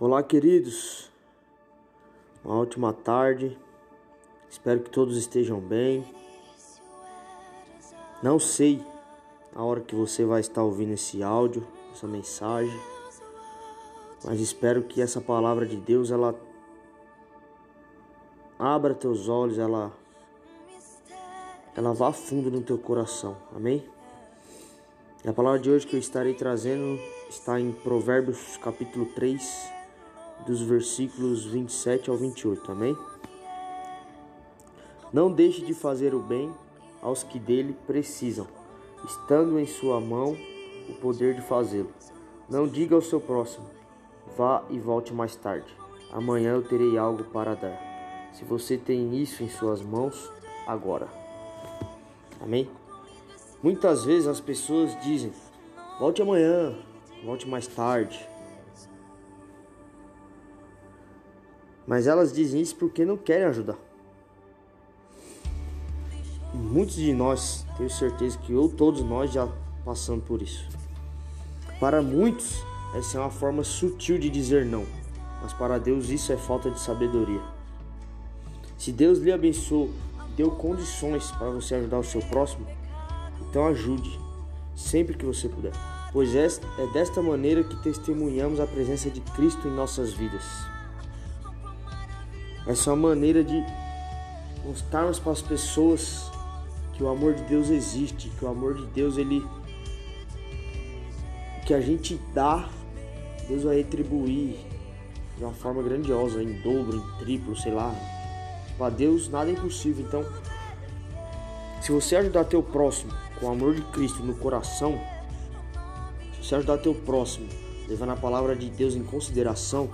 Olá, queridos. Uma ótima tarde. Espero que todos estejam bem. Não sei a hora que você vai estar ouvindo esse áudio, essa mensagem, mas espero que essa palavra de Deus ela abra teus olhos, ela ela vá fundo no teu coração. Amém? E a palavra de hoje que eu estarei trazendo está em Provérbios capítulo 3, dos versículos 27 ao 28. Amém? Não deixe de fazer o bem aos que dele precisam, estando em sua mão o poder de fazê-lo. Não diga ao seu próximo: vá e volte mais tarde. Amanhã eu terei algo para dar. Se você tem isso em suas mãos, agora. Amém? Muitas vezes as pessoas dizem: volte amanhã, volte mais tarde. Mas elas dizem isso porque não querem ajudar. Muitos de nós, tenho certeza que ou todos nós já passamos por isso. Para muitos, essa é uma forma sutil de dizer não, mas para Deus isso é falta de sabedoria. Se Deus lhe abençoou, deu condições para você ajudar o seu próximo, então ajude sempre que você puder, pois é desta maneira que testemunhamos a presença de Cristo em nossas vidas. Essa é uma maneira de mostrarmos para as pessoas que o amor de Deus existe, que o amor de Deus ele que a gente dá, Deus vai retribuir de uma forma grandiosa, em dobro, em triplo, sei lá. Para Deus nada é impossível. Então, se você ajudar teu próximo com o amor de Cristo no coração, se você ajudar teu próximo, levando a palavra de Deus em consideração,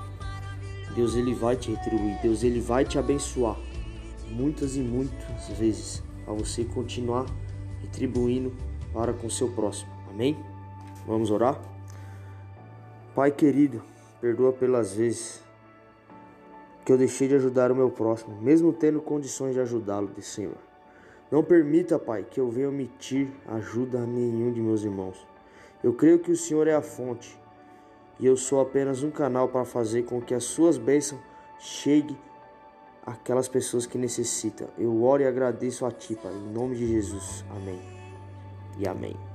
Deus ele vai te retribuir, Deus ele vai te abençoar muitas e muitas vezes a você continuar retribuindo para com seu próximo. Amém? Vamos orar? Pai querido, perdoa pelas vezes que eu deixei de ajudar o meu próximo, mesmo tendo condições de ajudá-lo, Senhor. Não permita, Pai, que eu venha omitir ajuda a nenhum de meus irmãos. Eu creio que o Senhor é a fonte e eu sou apenas um canal para fazer com que as suas bênçãos cheguem àquelas pessoas que necessitam. Eu oro e agradeço a Ti, Pai, em nome de Jesus. Amém e amém.